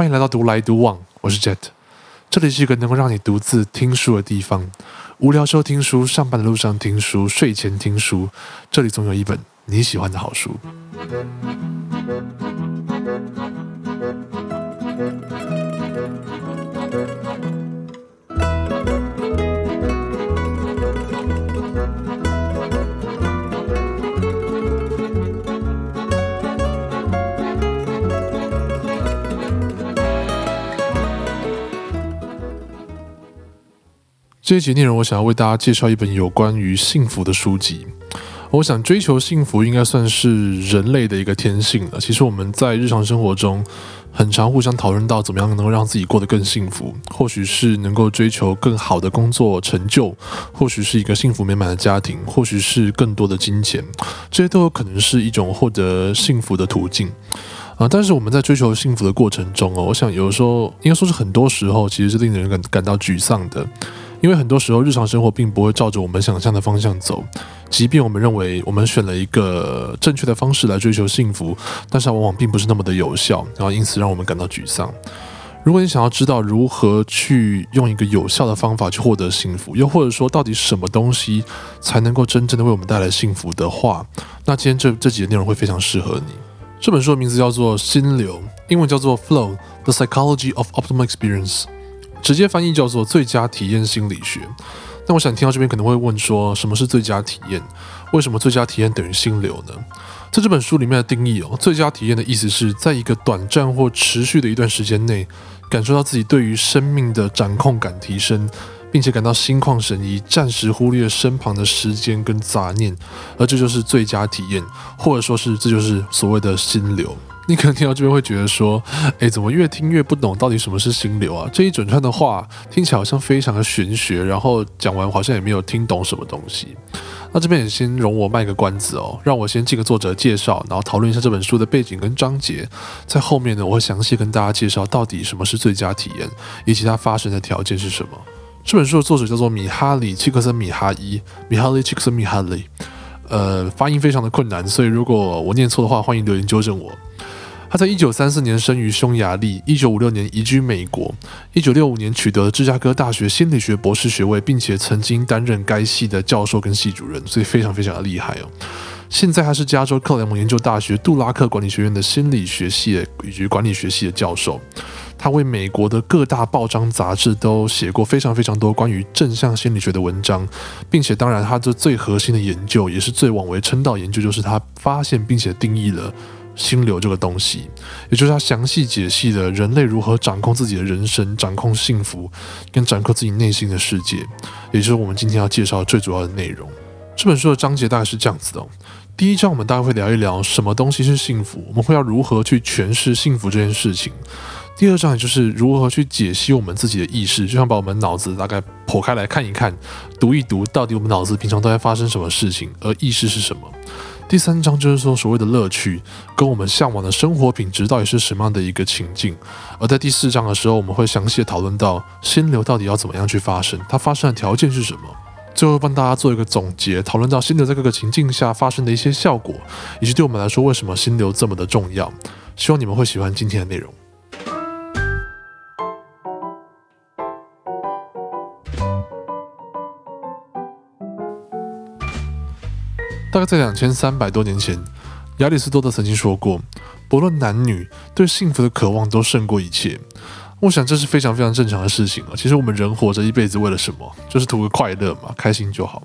欢迎来到独来独往，我是 Jet，这里是一个能够让你独自听书的地方。无聊时候听书，上班的路上听书，睡前听书，这里总有一本你喜欢的好书。这一集内容，我想要为大家介绍一本有关于幸福的书籍。我想追求幸福应该算是人类的一个天性了。其实我们在日常生活中，很常互相讨论到怎么样能够让自己过得更幸福。或许是能够追求更好的工作成就，或许是一个幸福美满的家庭，或许是更多的金钱，这些都有可能是一种获得幸福的途径啊。但是我们在追求幸福的过程中哦，我想有时候应该说是很多时候，其实是令人感感到沮丧的。因为很多时候，日常生活并不会照着我们想象的方向走，即便我们认为我们选了一个正确的方式来追求幸福，但是它往往并不是那么的有效，然后因此让我们感到沮丧。如果你想要知道如何去用一个有效的方法去获得幸福，又或者说到底什么东西才能够真正的为我们带来幸福的话，那今天这这几个内容会非常适合你。这本书的名字叫做《心流》，英文叫做《Flow: The Psychology of Optimal Experience》。直接翻译叫做最佳体验心理学。那我想听到这边可能会问说，什么是最佳体验？为什么最佳体验等于心流呢？在这本书里面的定义哦，最佳体验的意思是在一个短暂或持续的一段时间内，感受到自己对于生命的掌控感提升，并且感到心旷神怡，暂时忽略身旁的时间跟杂念，而这就是最佳体验，或者说是这就是所谓的心流。你可能听到这边会觉得说，哎，怎么越听越不懂到底什么是心流啊？这一整串的话听起来好像非常的玄学，然后讲完好像也没有听懂什么东西。那这边也先容我卖个关子哦，让我先进个作者介绍，然后讨论一下这本书的背景跟章节，在后面呢，我会详细跟大家介绍到底什么是最佳体验，以及它发生的条件是什么。这本书的作者叫做米哈里·契克森·米哈伊，米哈里·契克森·米哈里，呃，发音非常的困难，所以如果我念错的话，欢迎留言纠正我。他在一九三四年生于匈牙利，一九五六年移居美国，一九六五年取得了芝加哥大学心理学博士学位，并且曾经担任该系的教授跟系主任，所以非常非常的厉害哦。现在他是加州克莱蒙研究大学杜拉克管理学院的心理学系以及管理学系的教授。他为美国的各大报章杂志都写过非常非常多关于正向心理学的文章，并且当然他这最核心的研究也是最广为称道研究，就是他发现并且定义了。心流这个东西，也就是他详细解析了人类如何掌控自己的人生、掌控幸福，跟掌控自己内心的世界，也就是我们今天要介绍最主要的内容。这本书的章节大概是这样子的：第一章我们大概会聊一聊什么东西是幸福，我们会要如何去诠释幸福这件事情；第二章也就是如何去解析我们自己的意识，就像把我们脑子大概剖开来看一看、读一读，到底我们脑子平常都在发生什么事情，而意识是什么。第三章就是说，所谓的乐趣跟我们向往的生活品质到底是什么样的一个情境。而在第四章的时候，我们会详细的讨论到心流到底要怎么样去发生，它发生的条件是什么。最后帮大家做一个总结，讨论到心流在各个情境下发生的一些效果，以及对我们来说为什么心流这么的重要。希望你们会喜欢今天的内容。大概在两千三百多年前，亚里士多德曾经说过：“不论男女，对幸福的渴望都胜过一切。”我想这是非常非常正常的事情啊。其实我们人活着一辈子为了什么？就是图个快乐嘛，开心就好。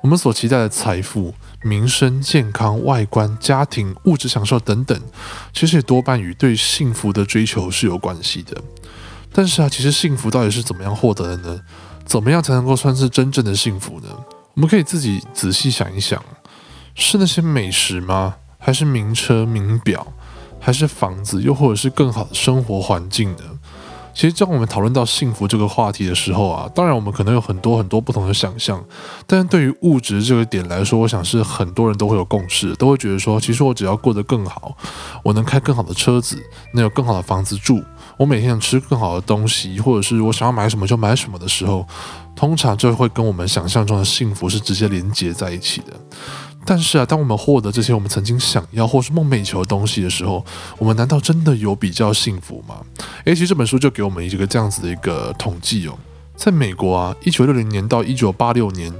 我们所期待的财富、名声、健康、外观、家庭、物质享受等等，其实也多半与对幸福的追求是有关系的。但是啊，其实幸福到底是怎么样获得的呢？怎么样才能够算是真正的幸福呢？我们可以自己仔细想一想。是那些美食吗？还是名车名表？还是房子？又或者是更好的生活环境呢？其实，当我们讨论到幸福这个话题的时候啊，当然我们可能有很多很多不同的想象，但是对于物质这个点来说，我想是很多人都会有共识，都会觉得说，其实我只要过得更好，我能开更好的车子，能有更好的房子住，我每天想吃更好的东西，或者是我想要买什么就买什么的时候，通常就会跟我们想象中的幸福是直接连接在一起的。但是啊，当我们获得这些我们曾经想要或是梦寐以求的东西的时候，我们难道真的有比较幸福吗？诶，其实这本书就给我们一个这样子的一个统计哦，在美国啊，一九六零年到一九八六年。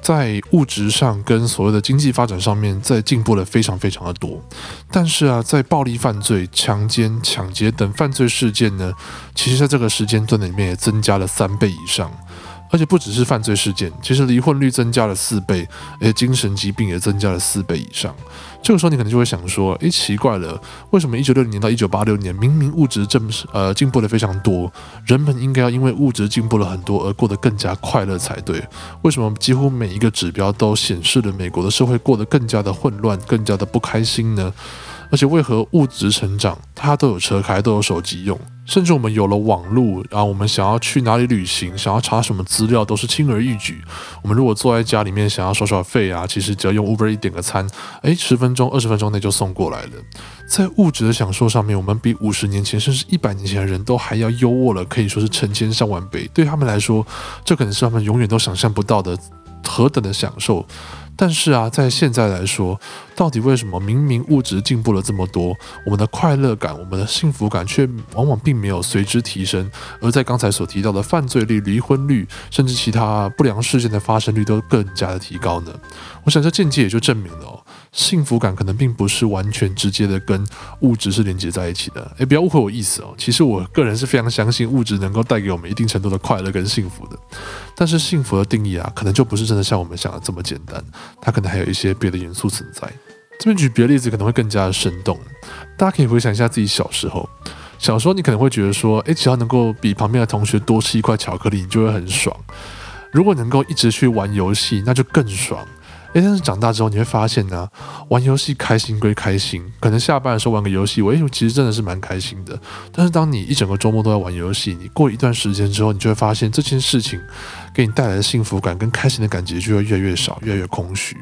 在物质上跟所谓的经济发展上面，在进步了非常非常的多，但是啊，在暴力犯罪、强奸、抢劫等犯罪事件呢，其实在这个时间段里面也增加了三倍以上。而且不只是犯罪事件，其实离婚率增加了四倍，而且精神疾病也增加了四倍以上。这个时候你可能就会想说：，诶，奇怪了，为什么一九六零年到一九八六年，明明物质正呃进步的非常多，人们应该要因为物质进步了很多而过得更加快乐才对？为什么几乎每一个指标都显示了美国的社会过得更加的混乱，更加的不开心呢？而且为何物质成长，它都有车开，都有手机用？甚至我们有了网络，然后我们想要去哪里旅行，想要查什么资料，都是轻而易举。我们如果坐在家里面想要刷刷费啊，其实只要用 Uber 一点个餐，诶，十分钟、二十分钟内就送过来了。在物质的享受上面，我们比五十年前甚至一百年前的人都还要优渥了，可以说是成千上万倍。对他们来说，这可能是他们永远都想象不到的何等的享受。但是啊，在现在来说，到底为什么明明物质进步了这么多，我们的快乐感、我们的幸福感却往往并没有随之提升？而在刚才所提到的犯罪率、离婚率，甚至其他不良事件的发生率都更加的提高呢？我想这间接也就证明了哦。幸福感可能并不是完全直接的跟物质是连接在一起的。诶，不要误会我意思哦。其实我个人是非常相信物质能够带给我们一定程度的快乐跟幸福的。但是幸福的定义啊，可能就不是真的像我们想的这么简单。它可能还有一些别的元素存在。这边举别的例子可能会更加的生动。大家可以回想一下自己小时候，小时候你可能会觉得说，诶，只要能够比旁边的同学多吃一块巧克力，你就会很爽。如果能够一直去玩游戏，那就更爽。诶，但是长大之后你会发现呢，玩游戏开心归开心，可能下班的时候玩个游戏，我诶，其实真的是蛮开心的。但是当你一整个周末都在玩游戏，你过一段时间之后，你就会发现这件事情给你带来的幸福感跟开心的感觉就会越来越少，越来越空虚。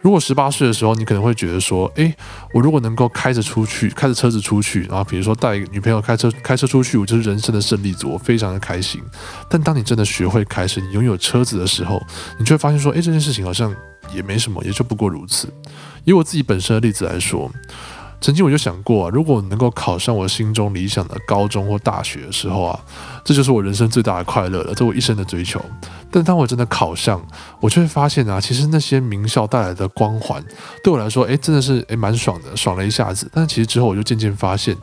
如果十八岁的时候，你可能会觉得说，诶，我如果能够开着出去，开着车子出去，然后比如说带女朋友开车开车出去，我就是人生的胜利组，我非常的开心。但当你真的学会开车，你拥有车子的时候，你就会发现说，诶，这件事情好像。也没什么，也就不过如此。以我自己本身的例子来说，曾经我就想过啊，如果能够考上我心中理想的高中或大学的时候啊，这就是我人生最大的快乐了，这我一生的追求。但当我真的考上，我就会发现啊，其实那些名校带来的光环，对我来说，诶，真的是诶蛮爽的，爽了一下子。但其实之后我就渐渐发现，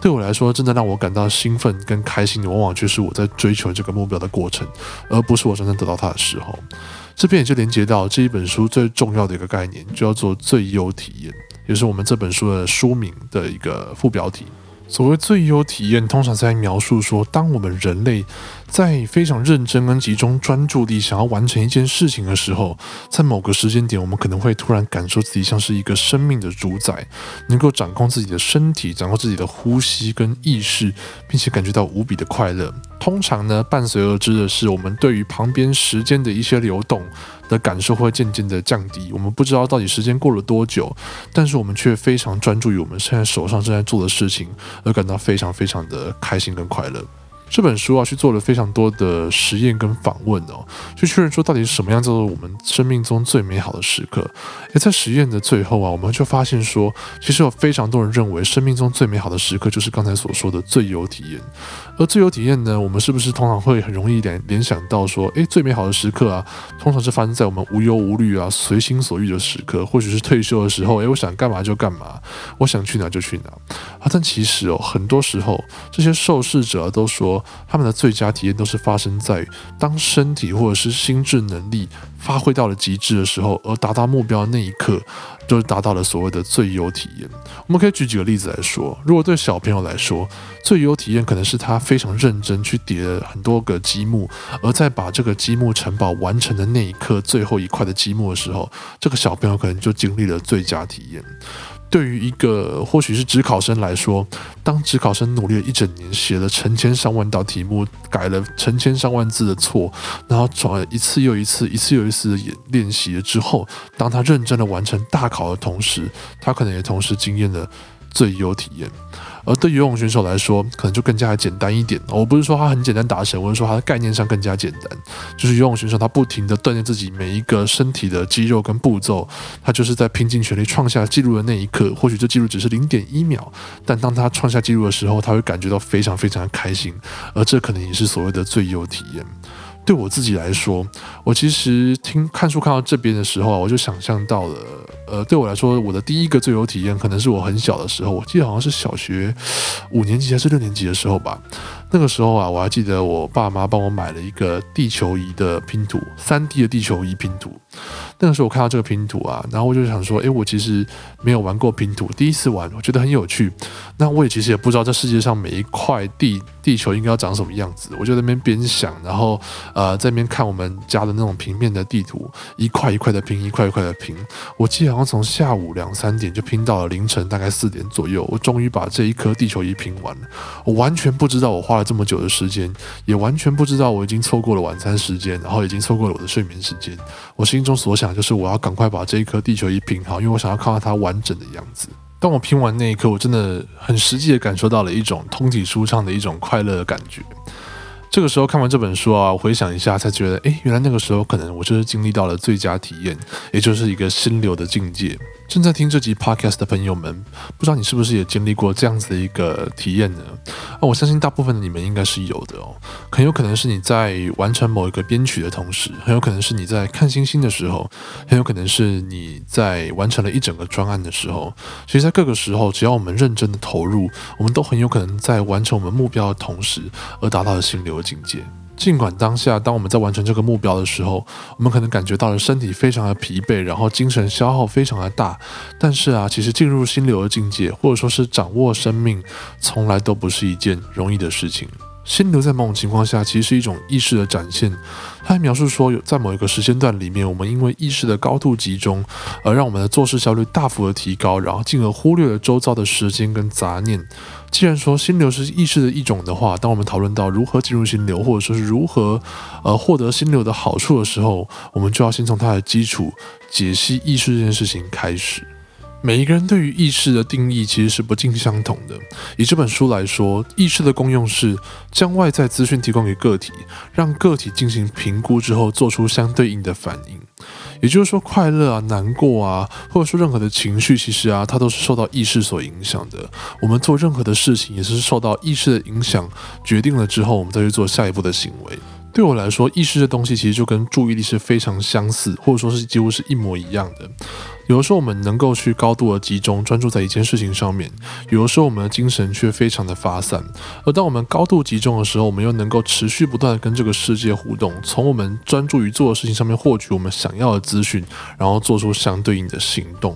对我来说，真的让我感到兴奋跟开心的，往往却是我在追求这个目标的过程，而不是我真正得到它的时候。这边也就连接到这一本书最重要的一个概念，就叫做最优体验，也是我们这本书的书名的一个副标题。所谓最优体验，通常在描述说，当我们人类。在非常认真跟集中专注力想要完成一件事情的时候，在某个时间点，我们可能会突然感受自己像是一个生命的主宰，能够掌控自己的身体，掌控自己的呼吸跟意识，并且感觉到无比的快乐。通常呢，伴随而之的是，我们对于旁边时间的一些流动的感受会渐渐的降低。我们不知道到底时间过了多久，但是我们却非常专注于我们现在手上正在做的事情，而感到非常非常的开心跟快乐。这本书啊，去做了非常多的实验跟访问哦，去确认说到底是什么样叫做我们生命中最美好的时刻。而在实验的最后啊，我们就发现说，其实有非常多人认为生命中最美好的时刻就是刚才所说的最优体验。而最优体验呢，我们是不是通常会很容易联联想到说，诶，最美好的时刻啊，通常是发生在我们无忧无虑啊、随心所欲的时刻，或许是退休的时候，诶，我想干嘛就干嘛，我想去哪就去哪啊。但其实哦，很多时候这些受试者都说。他们的最佳体验都是发生在当身体或者是心智能力发挥到了极致的时候，而达到目标的那一刻，就是达到了所谓的最优体验。我们可以举几个例子来说，如果对小朋友来说，最优体验可能是他非常认真去叠了很多个积木，而在把这个积木城堡完成的那一刻，最后一块的积木的时候，这个小朋友可能就经历了最佳体验。对于一个或许是职考生来说，当职考生努力了一整年，写了成千上万道题目，改了成千上万字的错，然后转一次又一次、一次又一次的练习了之后，当他认真的完成大考的同时，他可能也同时经验了最优体验。而对游泳选手来说，可能就更加简单一点。我不是说它很简单达成，我是说它的概念上更加简单。就是游泳选手他不停的锻炼自己每一个身体的肌肉跟步骤，他就是在拼尽全力创下纪录的那一刻。或许这纪录只是零点一秒，但当他创下纪录的时候，他会感觉到非常非常的开心。而这可能也是所谓的最优体验。对我自己来说，我其实听看书看到这边的时候啊，我就想象到了，呃，对我来说，我的第一个最有体验，可能是我很小的时候，我记得好像是小学五年级还是六年级的时候吧。那个时候啊，我还记得我爸妈帮我买了一个地球仪的拼图，三 D 的地球仪拼图。那个时候我看到这个拼图啊，然后我就想说，诶，我其实没有玩过拼图，第一次玩，我觉得很有趣。那我也其实也不知道这世界上每一块地地球应该要长什么样子，我就在那边边想，然后呃在那边看我们家的那种平面的地图，一块一块的拼，一块一块的拼。我记得好像从下午两三点就拼到了凌晨大概四点左右，我终于把这一颗地球仪拼完了。我完全不知道我花了这么久的时间，也完全不知道我已经错过了晚餐时间，然后已经错过了我的睡眠时间。我心中所想。就是我要赶快把这一颗地球仪拼好，因为我想要看到它完整的样子。当我拼完那一刻，我真的很实际的感受到了一种通体舒畅的一种快乐的感觉。这个时候看完这本书啊，回想一下，才觉得，诶，原来那个时候可能我就是经历到了最佳体验，也就是一个心流的境界。正在听这集 podcast 的朋友们，不知道你是不是也经历过这样子的一个体验呢？啊，我相信大部分的你们应该是有的哦。很有可能是你在完成某一个编曲的同时，很有可能是你在看星星的时候，很有可能是你在完成了一整个专案的时候。其实，在各个时候，只要我们认真的投入，我们都很有可能在完成我们目标的同时，而达到了心流的境界。尽管当下，当我们在完成这个目标的时候，我们可能感觉到了身体非常的疲惫，然后精神消耗非常的大，但是啊，其实进入心流的境界，或者说是掌握生命，从来都不是一件容易的事情。心流在某种情况下，其实是一种意识的展现。他还描述说，有在某一个时间段里面，我们因为意识的高度集中，而让我们的做事效率大幅的提高，然后进而忽略了周遭的时间跟杂念。既然说心流是意识的一种的话，当我们讨论到如何进入心流，或者说是如何呃获得心流的好处的时候，我们就要先从它的基础解析意识这件事情开始。每一个人对于意识的定义其实是不尽相同的。以这本书来说，意识的功用是将外在资讯提供给个体，让个体进行评估之后做出相对应的反应。也就是说，快乐啊、难过啊，或者说任何的情绪，其实啊，它都是受到意识所影响的。我们做任何的事情，也是受到意识的影响，决定了之后，我们再去做下一步的行为。对我来说，意识的东西其实就跟注意力是非常相似，或者说是几乎是一模一样的。有的时候我们能够去高度的集中专注在一件事情上面，有的时候我们的精神却非常的发散。而当我们高度集中的时候，我们又能够持续不断的跟这个世界互动，从我们专注于做的事情上面获取我们想要的资讯，然后做出相对应的行动。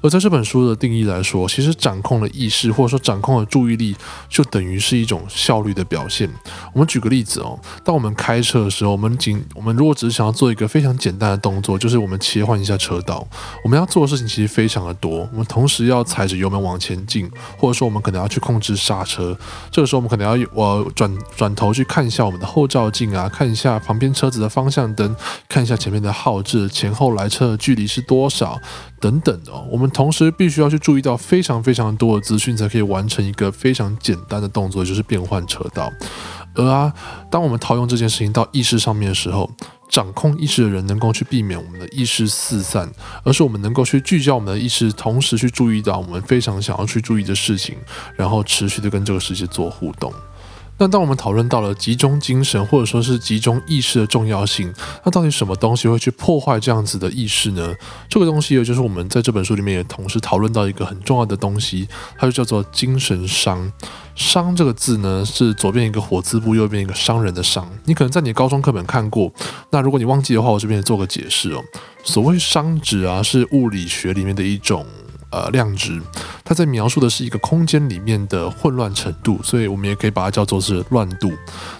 而在这本书的定义来说，其实掌控了意识或者说掌控了注意力，就等于是一种效率的表现。我们举个例子哦，当我们开车的时候，我们仅我们如果只是想要做一个非常简单的动作，就是我们切换一下车道，我们要。做的事情其实非常的多，我们同时要踩着油门往前进，或者说我们可能要去控制刹车。这个时候我们可能要我转转头去看一下我们的后照镜啊，看一下旁边车子的方向灯，看一下前面的号志，前后来车的距离是多少等等的。我们同时必须要去注意到非常非常多的资讯，才可以完成一个非常简单的动作，就是变换车道。而啊，当我们套用这件事情到意识上面的时候，掌控意识的人能够去避免我们的意识四散，而是我们能够去聚焦我们的意识，同时去注意到我们非常想要去注意的事情，然后持续的跟这个世界做互动。那当我们讨论到了集中精神或者说是集中意识的重要性，那到底什么东西会去破坏这样子的意识呢？这个东西也就是我们在这本书里面也同时讨论到一个很重要的东西，它就叫做精神伤。伤这个字呢，是左边一个火字部，右边一个商人的商。你可能在你高中课本看过，那如果你忘记的话，我这边也做个解释哦。所谓伤指啊，是物理学里面的一种。呃，量值，它在描述的是一个空间里面的混乱程度，所以我们也可以把它叫做是乱度。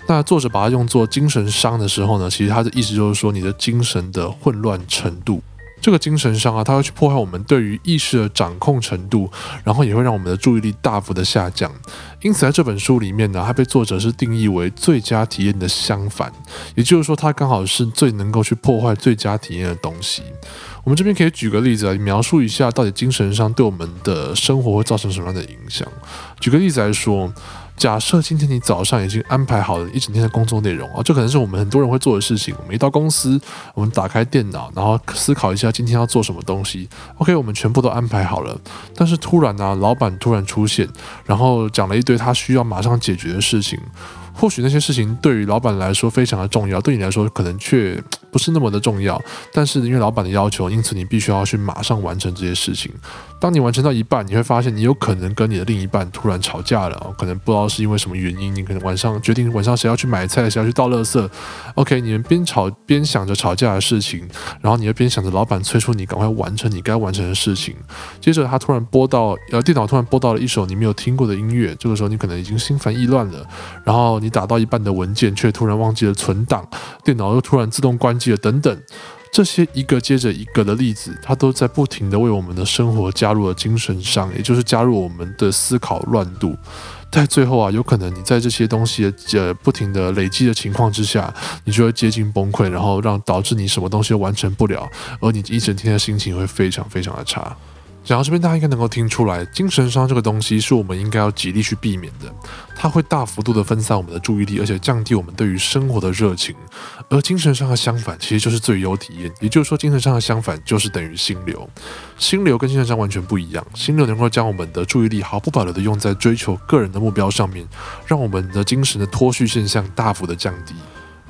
那作者把它用作精神伤的时候呢，其实它的意思就是说你的精神的混乱程度。这个精神伤啊，它会去破坏我们对于意识的掌控程度，然后也会让我们的注意力大幅的下降。因此，在这本书里面呢，它被作者是定义为最佳体验的相反，也就是说，它刚好是最能够去破坏最佳体验的东西。我们这边可以举个例子来描述一下，到底精神上对我们的生活会造成什么样的影响。举个例子来说。假设今天你早上已经安排好了一整天的工作内容啊，这可能是我们很多人会做的事情。我们一到公司，我们打开电脑，然后思考一下今天要做什么东西。OK，我们全部都安排好了。但是突然呢，老板突然出现，然后讲了一堆他需要马上解决的事情。或许那些事情对于老板来说非常的重要，对你来说可能却不是那么的重要。但是因为老板的要求，因此你必须要去马上完成这些事情。当你完成到一半，你会发现你有可能跟你的另一半突然吵架了，可能不知道是因为什么原因。你可能晚上决定晚上谁要去买菜，谁要去倒垃圾。OK，你们边吵边想着吵架的事情，然后你又边想着老板催促你赶快完成你该完成的事情。接着他突然播到呃电脑突然播到了一首你没有听过的音乐，这个时候你可能已经心烦意乱了。然后你打到一半的文件却突然忘记了存档，电脑又突然自动关机了，等等。这些一个接着一个的例子，它都在不停的为我们的生活加入了精神伤，也就是加入我们的思考乱度。在最后啊，有可能你在这些东西呃不停的累积的情况之下，你就会接近崩溃，然后让导致你什么东西都完成不了，而你一整天的心情会非常非常的差。讲到这边，大家应该能够听出来，精神伤这个东西是我们应该要极力去避免的。它会大幅度的分散我们的注意力，而且降低我们对于生活的热情。而精神上的相反，其实就是最优体验。也就是说，精神上的相反就是等于心流。心流跟精神上完全不一样。心流能够将我们的注意力毫不保留的用在追求个人的目标上面，让我们的精神的脱序现象大幅的降低。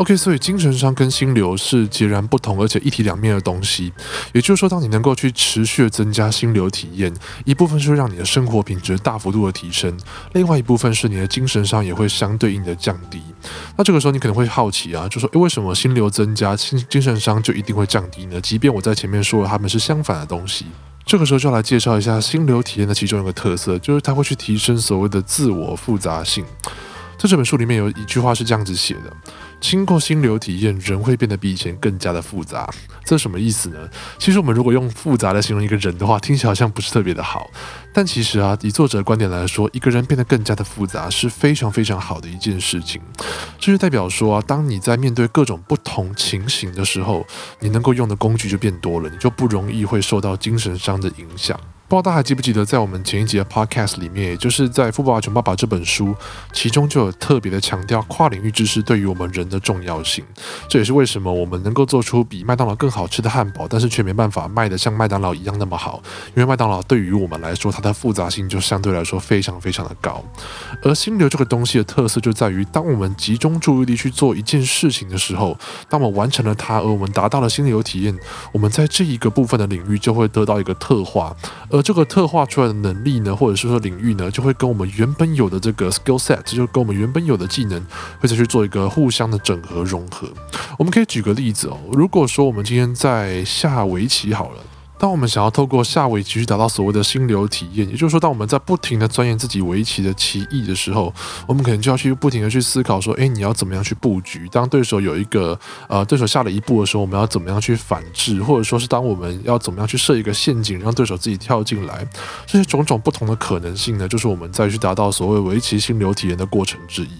OK，所以精神上跟心流是截然不同，而且一体两面的东西。也就是说，当你能够去持续的增加心流体验，一部分是让你的生活品质大幅度的提升，另外一部分是你的精神上也会相对应的降低。那这个时候你可能会好奇啊，就说，诶，为什么心流增加，精精神上就一定会降低呢？即便我在前面说了他们是相反的东西，这个时候就要来介绍一下心流体验的其中一个特色，就是它会去提升所谓的自我复杂性。在这本书里面有一句话是这样子写的。经过心流体验，人会变得比以前更加的复杂。这什么意思呢？其实我们如果用复杂来形容一个人的话，听起来好像不是特别的好。但其实啊，以作者的观点来说，一个人变得更加的复杂是非常非常好的一件事情。这就代表说啊，当你在面对各种不同情形的时候，你能够用的工具就变多了，你就不容易会受到精神上的影响。不知道大家还记不记得，在我们前一集的 Podcast 里面，也就是在《富爸爸穷爸爸》这本书，其中就有特别的强调跨领域知识对于我们人的重要性。这也是为什么我们能够做出比麦当劳更好吃的汉堡，但是却没办法卖得像麦当劳一样那么好，因为麦当劳对于我们来说，它的复杂性就相对来说非常非常的高。而心流这个东西的特色就在于，当我们集中注意力去做一件事情的时候，当我们完成了它，而我们达到了心流体验，我们在这一个部分的领域就会得到一个特化，而这个特化出来的能力呢，或者是说领域呢，就会跟我们原本有的这个 skill set，就跟我们原本有的技能，会再去做一个互相的整合融合。我们可以举个例子哦，如果说我们今天在下围棋好了。当我们想要透过下围棋去达到所谓的心流体验，也就是说，当我们在不停的钻研自己围棋的棋艺的时候，我们可能就要去不停的去思考说，诶，你要怎么样去布局？当对手有一个呃对手下了一步的时候，我们要怎么样去反制？或者说是当我们要怎么样去设一个陷阱，让对手自己跳进来？这些种种不同的可能性呢，就是我们再去达到所谓围棋心流体验的过程之一。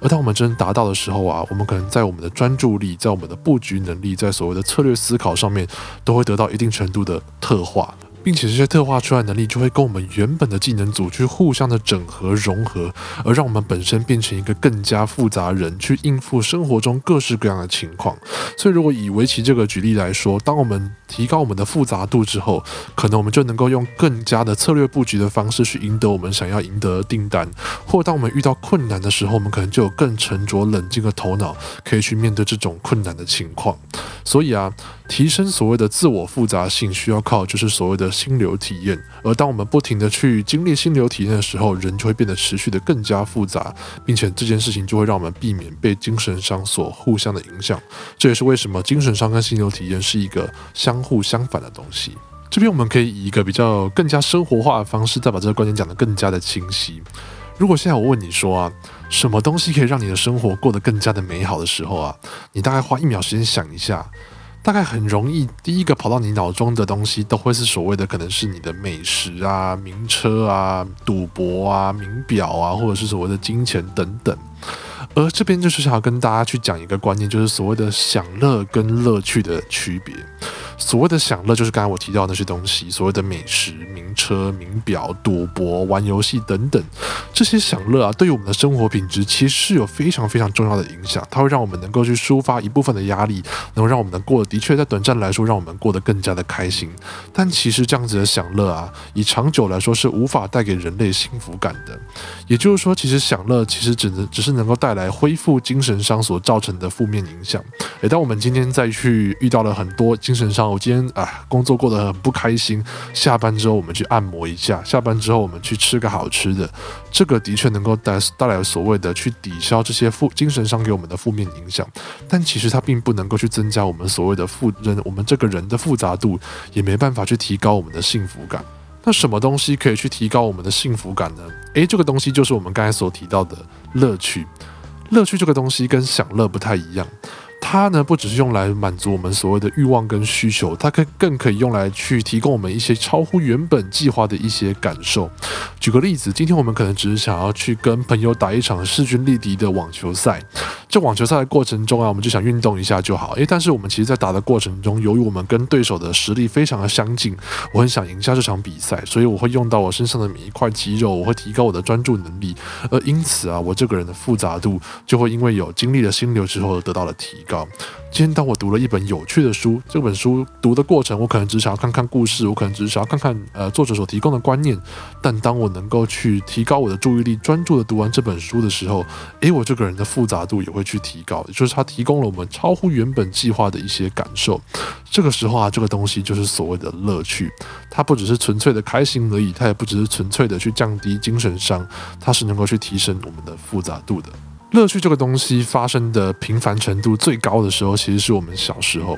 而当我们真达到的时候啊，我们可能在我们的专注力、在我们的布局能力、在所谓的策略思考上面，都会得到一定程度的。特化。并且这些特化出来能力就会跟我们原本的技能组去互相的整合融合，而让我们本身变成一个更加复杂人，去应付生活中各式各样的情况。所以，如果以围棋这个举例来说，当我们提高我们的复杂度之后，可能我们就能够用更加的策略布局的方式去赢得我们想要赢得的订单；或当我们遇到困难的时候，我们可能就有更沉着冷静的头脑，可以去面对这种困难的情况。所以啊，提升所谓的自我复杂性，需要靠就是所谓的。心流体验，而当我们不停的去经历心流体验的时候，人就会变得持续的更加复杂，并且这件事情就会让我们避免被精神伤所互相的影响。这也是为什么精神伤跟心流体验是一个相互相反的东西。这边我们可以以一个比较更加生活化的方式，再把这个观点讲得更加的清晰。如果现在我问你说啊，什么东西可以让你的生活过得更加的美好的时候啊，你大概花一秒时间想一下。大概很容易，第一个跑到你脑中的东西都会是所谓的，可能是你的美食啊、名车啊、赌博啊、名表啊，或者是所谓的金钱等等。而这边就是想要跟大家去讲一个观念，就是所谓的享乐跟乐趣的区别。所谓的享乐，就是刚才我提到那些东西，所谓的美食、名车、名表、赌博、玩游戏等等，这些享乐啊，对于我们的生活品质其实是有非常非常重要的影响。它会让我们能够去抒发一部分的压力，能够让我们能过的确在短暂来说，让我们过得更加的开心。但其实这样子的享乐啊，以长久来说是无法带给人类幸福感的。也就是说，其实享乐其实只能只是能够带来恢复精神上所造成的负面影响。诶，当我们今天再去遇到了很多精神上，我今天啊工作过得很不开心，下班之后我们去按摩一下，下班之后我们去吃个好吃的，这个的确能够带带来所谓的去抵消这些负精神上给我们的负面影响，但其实它并不能够去增加我们所谓的复人我们这个人的复杂度，也没办法去提高我们的幸福感。那什么东西可以去提高我们的幸福感呢？诶，这个东西就是我们刚才所提到的乐趣。乐趣这个东西跟享乐不太一样。它呢，不只是用来满足我们所谓的欲望跟需求，它可更可以用来去提供我们一些超乎原本计划的一些感受。举个例子，今天我们可能只是想要去跟朋友打一场势均力敌的网球赛，这网球赛的过程中啊，我们就想运动一下就好。诶，但是我们其实，在打的过程中，由于我们跟对手的实力非常的相近，我很想赢下这场比赛，所以我会用到我身上的每一块肌肉，我会提高我的专注能力，而因此啊，我这个人的复杂度就会因为有经历了心流之后得到了提高。今天当我读了一本有趣的书，这本书读的过程，我可能只想要看看故事，我可能只是想要看看呃作者所提供的观念。但当我能够去提高我的注意力，专注的读完这本书的时候，诶，我这个人的复杂度也会去提高，也就是它提供了我们超乎原本计划的一些感受。这个时候啊，这个东西就是所谓的乐趣，它不只是纯粹的开心而已，它也不只是纯粹的去降低精神伤，它是能够去提升我们的复杂度的。乐趣这个东西发生的频繁程度最高的时候，其实是我们小时候。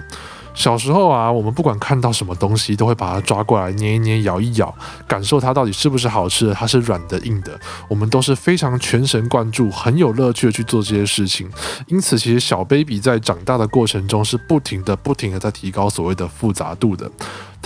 小时候啊，我们不管看到什么东西，都会把它抓过来捏一捏、咬一咬，感受它到底是不是好吃的，它是软的、硬的。我们都是非常全神贯注、很有乐趣的去做这些事情。因此，其实小 baby 在长大的过程中是不停的、不停的在提高所谓的复杂度的。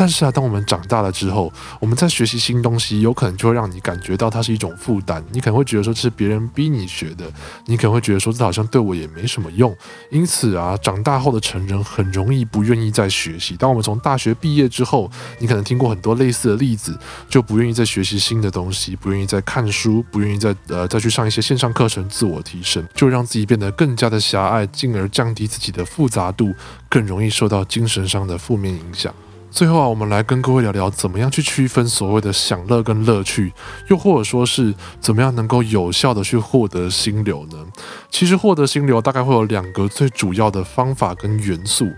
但是啊，当我们长大了之后，我们在学习新东西，有可能就会让你感觉到它是一种负担。你可能会觉得说这是别人逼你学的，你可能会觉得说这好像对我也没什么用。因此啊，长大后的成人很容易不愿意再学习。当我们从大学毕业之后，你可能听过很多类似的例子，就不愿意再学习新的东西，不愿意再看书，不愿意再呃再去上一些线上课程自我提升，就让自己变得更加的狭隘，进而降低自己的复杂度，更容易受到精神上的负面影响。最后啊，我们来跟各位聊聊，怎么样去区分所谓的享乐跟乐趣，又或者说是怎么样能够有效的去获得心流呢？其实获得心流大概会有两个最主要的方法跟元素。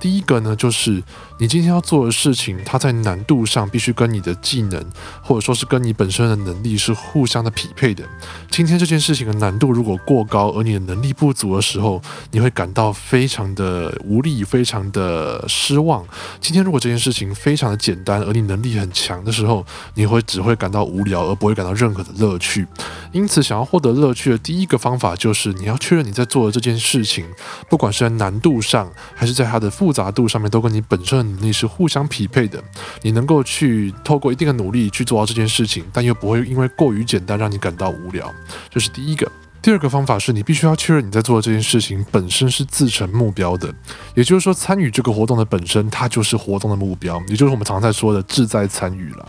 第一个呢，就是你今天要做的事情，它在难度上必须跟你的技能，或者说是跟你本身的能力是互相的匹配的。今天这件事情的难度如果过高，而你的能力不足的时候，你会感到非常的无力，非常的失望。今天如果这件事情非常的简单，而你能力很强的时候，你会只会感到无聊，而不会感到任何的乐趣。因此，想要获得乐趣的第一个方法，就是你要确认你在做的这件事情，不管是在难度上，还是在它的复复杂度上面，都跟你本身的能力是互相匹配的。你能够去透过一定的努力去做到这件事情，但又不会因为过于简单让你感到无聊。这是第一个。第二个方法是你必须要确认你在做的这件事情本身是自成目标的，也就是说，参与这个活动的本身，它就是活动的目标，也就是我们常在说的志在参与了。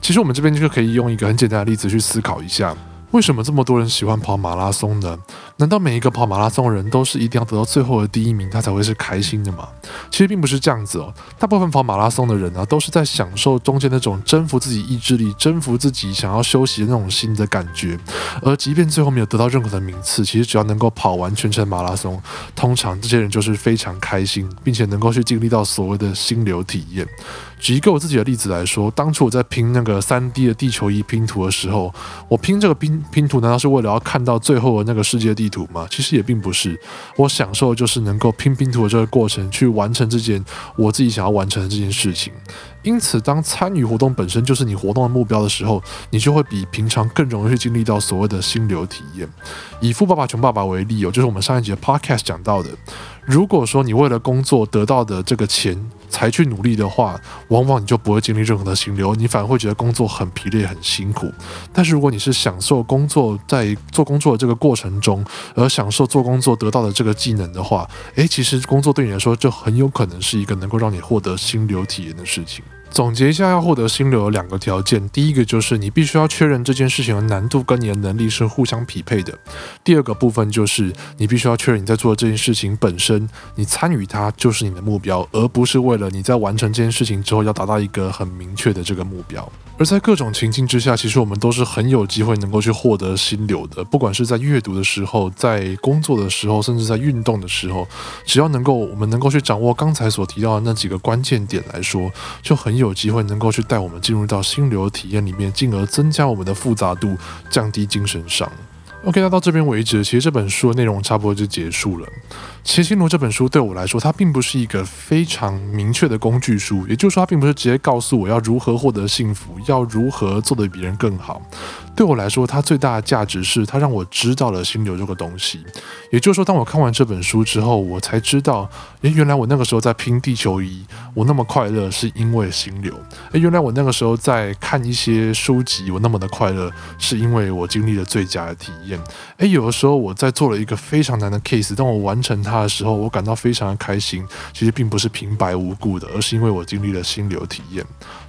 其实我们这边就可以用一个很简单的例子去思考一下。为什么这么多人喜欢跑马拉松呢？难道每一个跑马拉松的人都是一定要得到最后的第一名，他才会是开心的吗？其实并不是这样子哦。大部分跑马拉松的人呢，都是在享受中间那种征服自己意志力、征服自己想要休息的那种心的感觉。而即便最后没有得到任何的名次，其实只要能够跑完全程马拉松，通常这些人就是非常开心，并且能够去经历到所谓的心流体验。举一个我自己的例子来说，当初我在拼那个三 D 的地球仪拼图的时候，我拼这个拼拼图难道是为了要看到最后的那个世界地图吗？其实也并不是，我享受的就是能够拼拼图的这个过程，去完成这件我自己想要完成的这件事情。因此，当参与活动本身就是你活动的目标的时候，你就会比平常更容易去经历到所谓的心流体验。以《富爸爸穷爸爸》为例哦，就是我们上一集的 Podcast 讲到的，如果说你为了工作得到的这个钱。才去努力的话，往往你就不会经历任何的心流，你反而会觉得工作很疲累、很辛苦。但是如果你是享受工作，在做工作的这个过程中，而享受做工作得到的这个技能的话，诶，其实工作对你来说就很有可能是一个能够让你获得心流体验的事情。总结一下，要获得心流有两个条件，第一个就是你必须要确认这件事情的难度跟你的能力是互相匹配的；第二个部分就是你必须要确认你在做这件事情本身，你参与它就是你的目标，而不是为了你在完成这件事情之后要达到一个很明确的这个目标。而在各种情境之下，其实我们都是很有机会能够去获得心流的。不管是在阅读的时候，在工作的时候，甚至在运动的时候，只要能够我们能够去掌握刚才所提到的那几个关键点来说，就很有机会能够去带我们进入到心流体验里面，进而增加我们的复杂度，降低精神伤。OK，那到这边为止，其实这本书的内容差不多就结束了。其实《心流》这本书对我来说，它并不是一个非常明确的工具书，也就是说，它并不是直接告诉我要如何获得幸福，要如何做得比别人更好。对我来说，它最大的价值是它让我知道了心流这个东西。也就是说，当我看完这本书之后，我才知道，诶，原来我那个时候在拼地球仪，我那么快乐是因为心流。诶，原来我那个时候在看一些书籍，我那么的快乐是因为我经历了最佳的体验。诶，有的时候我在做了一个非常难的 case，当我完成它。他的时候，我感到非常的开心。其实并不是平白无故的，而是因为我经历了心流体验。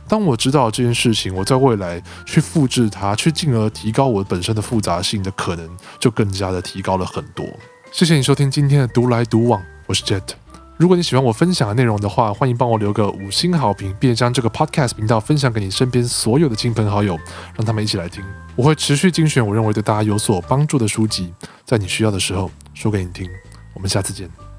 当我知道这件事情，我在未来去复制它，去进而提高我本身的复杂性的可能，就更加的提高了很多。谢谢你收听今天的独来独往，我是 Jet。如果你喜欢我分享的内容的话，欢迎帮我留个五星好评，并将这个 Podcast 频道分享给你身边所有的亲朋好友，让他们一起来听。我会持续精选我认为对大家有所帮助的书籍，在你需要的时候说给你听。我们下次见。